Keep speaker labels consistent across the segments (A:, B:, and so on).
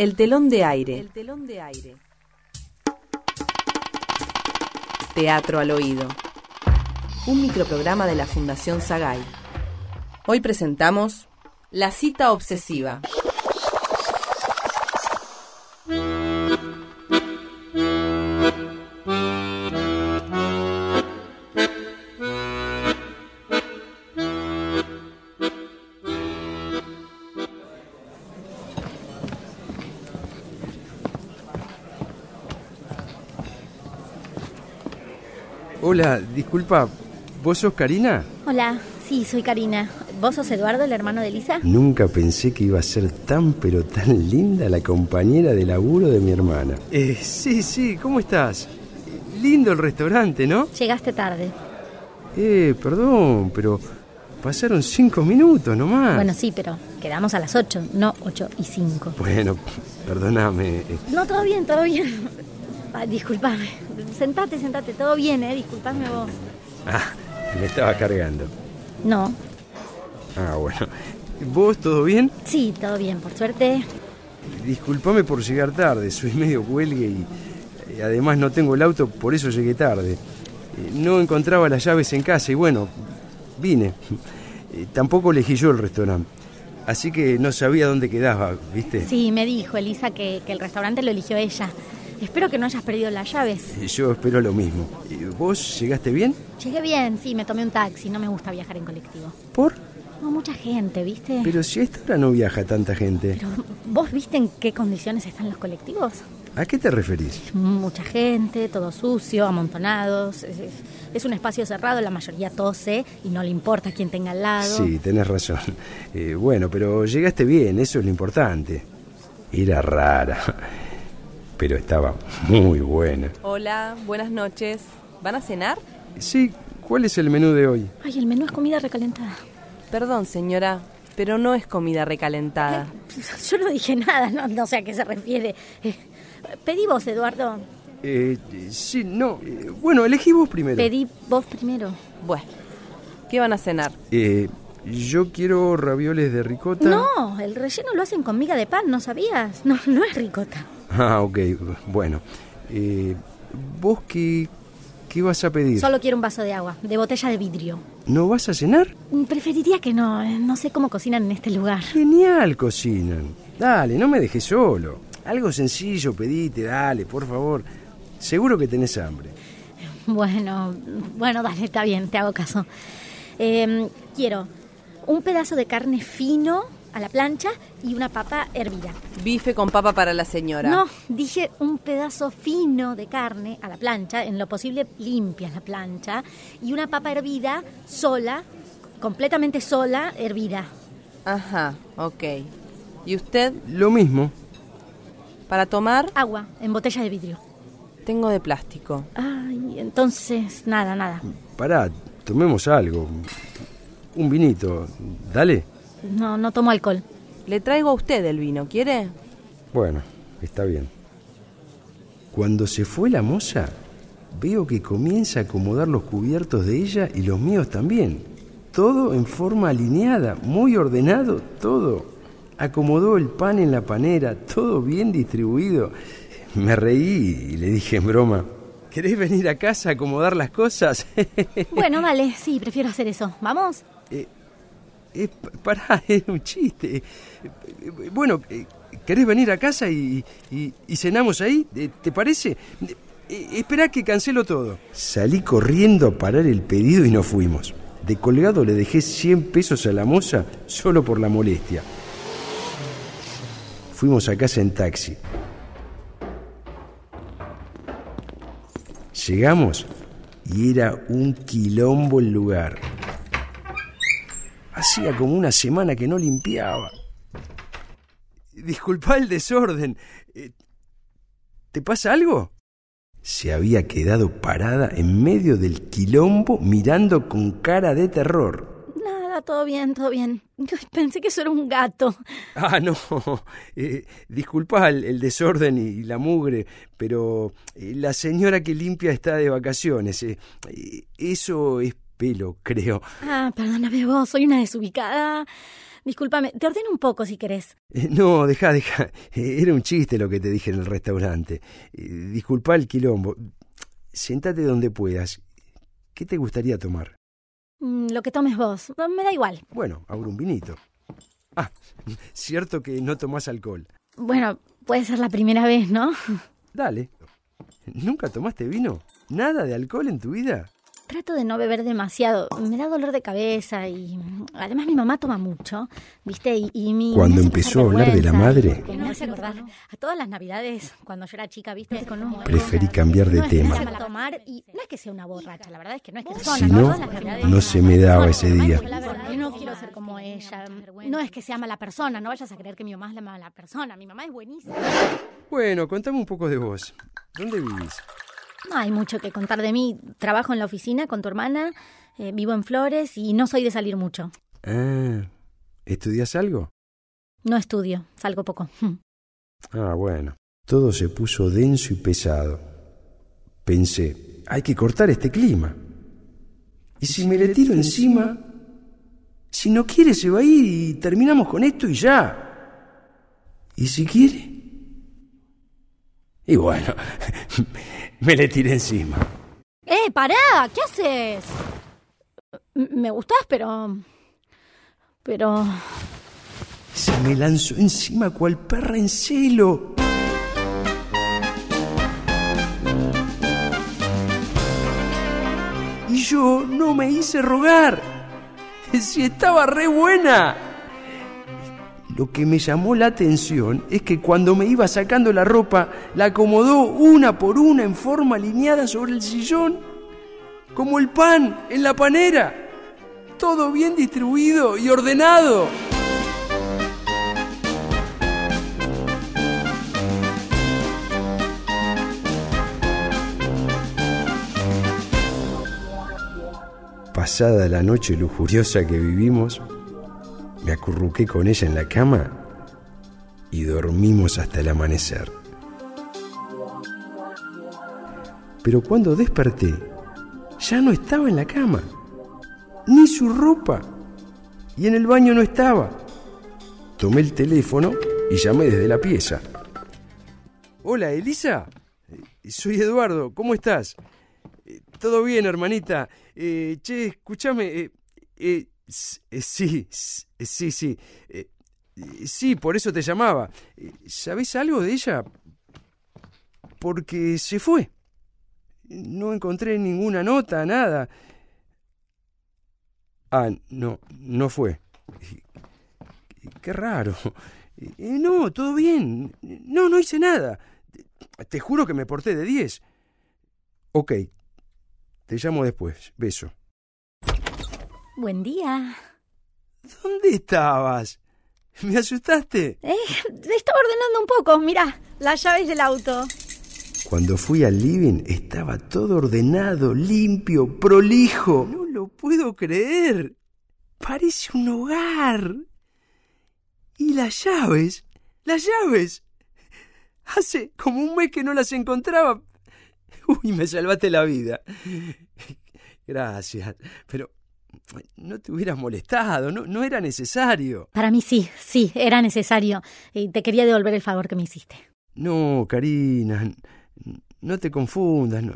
A: El telón de aire. El telón de aire. Teatro al oído. Un microprograma de la Fundación Sagay. Hoy presentamos La cita obsesiva.
B: Hola, disculpa, ¿vos sos Karina?
C: Hola, sí, soy Karina. ¿Vos sos Eduardo, el hermano de Lisa?
B: Nunca pensé que iba a ser tan pero tan linda la compañera de laburo de mi hermana. Eh, sí, sí, ¿cómo estás? Lindo el restaurante, ¿no?
C: Llegaste tarde.
B: Eh, perdón, pero pasaron cinco minutos nomás.
C: Bueno, sí, pero quedamos a las ocho, no ocho y cinco.
B: Bueno, perdóname.
C: No, todo bien, todo bien. Ay, disculpame. Sentate, sentate, todo bien, ¿eh? Disculpame vos.
B: Ah, me estaba cargando.
C: No.
B: Ah, bueno. ¿Vos todo bien?
C: Sí, todo bien, por suerte.
B: Disculpame por llegar tarde, soy medio huelgue y, y además no tengo el auto, por eso llegué tarde. Eh, No encontraba las llaves en casa y bueno, vine. Eh, Tampoco elegí yo el restaurante. Así que no sabía dónde quedaba, ¿viste?
C: Sí, me dijo Elisa que, que el restaurante lo eligió ella. Espero que no hayas perdido las llaves.
B: Yo espero lo mismo. ¿Vos llegaste bien?
C: Llegué bien, sí, me tomé un taxi. No me gusta viajar en colectivo.
B: ¿Por?
C: No, mucha gente, ¿viste?
B: Pero si a esta hora no viaja tanta gente.
C: Pero, ¿vos viste en qué condiciones están los colectivos?
B: ¿A qué te referís?
C: Mucha gente, todo sucio, amontonados. Es, es- es un espacio cerrado, la mayoría tose y no le importa quién tenga al lado.
B: Sí, tenés razón. Eh, bueno, pero llegaste bien, eso es lo importante. Era rara, pero estaba muy buena.
A: Hola, buenas noches. ¿Van a cenar?
B: Sí, ¿cuál es el menú de hoy?
C: Ay, el menú es comida recalentada.
A: Perdón, señora, pero no es comida recalentada.
C: Yo no dije nada, no, no sé a qué se refiere. Eh, pedí vos, Eduardo.
B: Eh, sí, no. eh, bueno, elegí vos primero.
C: Pedí vos primero.
A: Bueno, ¿qué van a cenar?
B: Eh, yo quiero ravioles de ricota.
C: No, el relleno lo hacen con miga de pan, ¿no sabías? No, no es ricota.
B: Ah, ok, bueno. Eh, ¿Vos qué, qué vas a pedir?
C: Solo quiero un vaso de agua, de botella de vidrio.
B: ¿No vas a cenar?
C: Mm, Preferiría que no, eh, no sé cómo cocinan en este lugar.
B: Genial cocinan. Dale, no me dejes solo. Algo sencillo, pedite, dale, por favor. Seguro que tenés hambre.
C: Bueno, bueno, dale, está bien, te hago caso. Eh, quiero un pedazo de carne fino a la plancha y una papa hervida.
A: Bife con papa para la señora.
C: No, dije un pedazo fino de carne a la plancha, en lo posible limpia la plancha, y una papa hervida sola, completamente sola, hervida.
A: Ajá, ok. ¿Y usted?
B: Lo mismo.
A: ¿Para tomar?
C: Agua, en botella de vidrio.
A: Tengo de plástico.
C: Ay, entonces, nada, nada.
B: Pará, tomemos algo. Un vinito. Dale.
C: No, no tomo alcohol.
A: Le traigo a usted el vino, ¿quiere?
B: Bueno, está bien. Cuando se fue la moza, veo que comienza a acomodar los cubiertos de ella y los míos también. Todo en forma alineada, muy ordenado, todo. Acomodó el pan en la panera, todo bien distribuido. Me reí y le dije en broma, ¿querés venir a casa a acomodar las cosas?
C: Bueno, vale, sí, prefiero hacer eso. ¿Vamos?
B: Eh, eh, pa- pará, es un chiste. Bueno, eh, ¿querés venir a casa y, y- y cenamos ahí? Eh, ¿Te parece? Eh, Esperá que cancelo todo. Salí corriendo a parar el pedido y nos fuimos. De colgado le dejé 100 pesos a la moza solo por la molestia. Fuimos a casa en taxi. Llegamos y era un quilombo el lugar. Hacía como una semana que no limpiaba. Disculpa el desorden. Eh, ¿Te pasa algo? Se había quedado parada en medio del quilombo mirando con cara de terror.
C: Nada, todo bien, todo bien. Pensé que eso era un gato.
B: Ah, no. Eh, disculpa el, el desorden y la mugre, pero eh, la señora que limpia está de vacaciones. Eh, eso es pelo, creo.
C: Ah, perdóname vos, soy una desubicada. discúlpame, te ordeno un poco si querés.
B: Eh, no, deja, deja. Eh, era un chiste lo que te dije en el restaurante. Eh, disculpa el quilombo. Sentate donde puedas. ¿Qué te gustaría tomar?
C: Mm, lo que tomes vos, me da igual.
B: Bueno, ahora un vinito. Ah, cierto que no tomás alcohol.
C: Bueno, puede ser la primera vez, ¿no?
B: Dale. ¿Nunca tomaste vino? ¿Nada de alcohol en tu vida?
C: Trato de no beber demasiado. Me da dolor de cabeza y además mi mamá toma mucho, ¿viste? Y, y mi
B: Cuando empezó a hablar de la madre,
C: me hace acordar a todas las navidades cuando yo era chica, ¿viste?
B: preferí cambiar de
C: no es que
B: tema.
C: sea tomar y no es que sea una borracha, la verdad es que no es que
B: Si no, no se me daba ese día.
C: No quiero ser como ella. No es que sea mala persona, no vayas a creer que mi mamá es la mala persona. Mi mamá es buenísima.
B: Bueno, contame un poco de vos. ¿Dónde vivís?
C: No hay mucho que contar de mí. Trabajo en la oficina con tu hermana, eh, vivo en Flores y no soy de salir mucho.
B: Ah, ¿estudias algo?
C: No estudio, salgo poco.
B: Ah, bueno. Todo se puso denso y pesado. Pensé, hay que cortar este clima. ¿Y si me le tiro encima? Si no quiere se va a ir y terminamos con esto y ya. ¿Y si quiere? Y bueno, me le tiré encima.
C: ¡Eh, pará! ¿Qué haces? Me gustás, pero... Pero...
B: Se me lanzó encima cual perra en celo. Y yo no me hice rogar. Si estaba re buena. Lo que me llamó la atención es que cuando me iba sacando la ropa, la acomodó una por una en forma alineada sobre el sillón, como el pan en la panera. Todo bien distribuido y ordenado. Pasada la noche lujuriosa que vivimos, me acurruqué con ella en la cama y dormimos hasta el amanecer. Pero cuando desperté, ya no estaba en la cama, ni su ropa, y en el baño no estaba. Tomé el teléfono y llamé desde la pieza. Hola, Elisa. Eh, Soy Eduardo, ¿cómo estás? Eh, Todo bien, hermanita. Eh, che, escúchame. Sí, s- eh, sí, sí. eh, eh, sí, por eso te llamaba. Eh, ¿Sabés algo de ella? Porque se fue. No encontré ninguna nota, nada. Ah, no, no fue. Qué raro. Eh, No, todo bien. No, no hice nada. Te juro que me porté de 10. Ok. Te llamo después. Beso.
C: Buen día.
B: ¿Dónde estabas? ¿Me asustaste?
C: Eh, estaba ordenando un poco, mirá, las llaves del auto.
B: Cuando fui al living estaba todo ordenado, limpio, prolijo. No lo puedo creer. Parece un hogar. ¿Y las llaves? Las llaves. Hace como un mes que no las encontraba. Uy, me salvaste la vida. Gracias. Pero no te hubieras molestado, no, no era necesario.
C: Para mí sí, sí, era necesario. Y te quería devolver el favor que me hiciste.
B: No, Karina, no te confundas, no,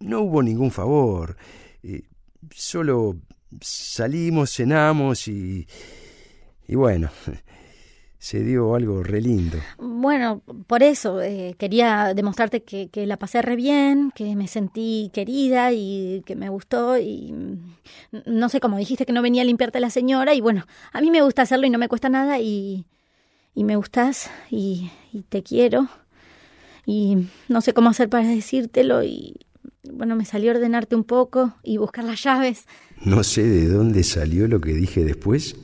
B: no hubo ningún favor. Eh, solo salimos, cenamos y... Y bueno, se dio algo re lindo.
C: Bueno, por eso eh, quería demostrarte que, que la pasé re bien, que me sentí querida y que me gustó y mm, no sé, como dijiste que no venía a limpiarte la señora y bueno, a mí me gusta hacerlo y no me cuesta nada y, y me gustas y, y te quiero y no sé cómo hacer para decírtelo y bueno, me salió ordenarte un poco y buscar las llaves.
B: No sé de dónde salió lo que dije después,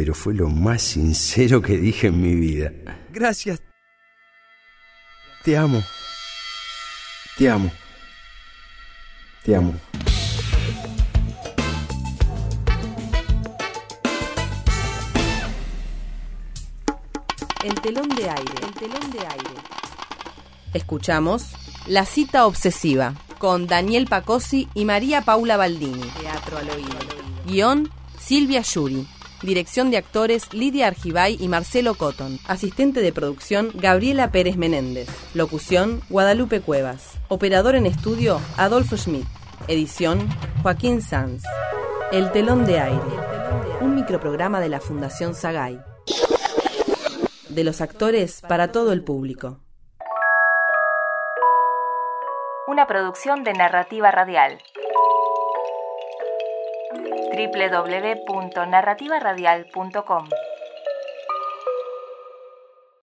B: pero fue lo más sincero que dije en mi vida. Gracias. Te amo. Te amo. Te amo.
A: El telón de aire, el telón de aire. Escuchamos La cita obsesiva con Daniel Pacosi y María Paula Baldini. Teatro al oído. Guión Silvia Yuri. Dirección de actores Lidia Argibay y Marcelo Cotton. Asistente de producción Gabriela Pérez Menéndez. Locución Guadalupe Cuevas. Operador en estudio Adolfo Schmidt. Edición Joaquín Sanz. El telón de aire. Un microprograma de la Fundación Sagay. De los actores para todo el público.
D: Una producción de narrativa radial www.narrativaradial.com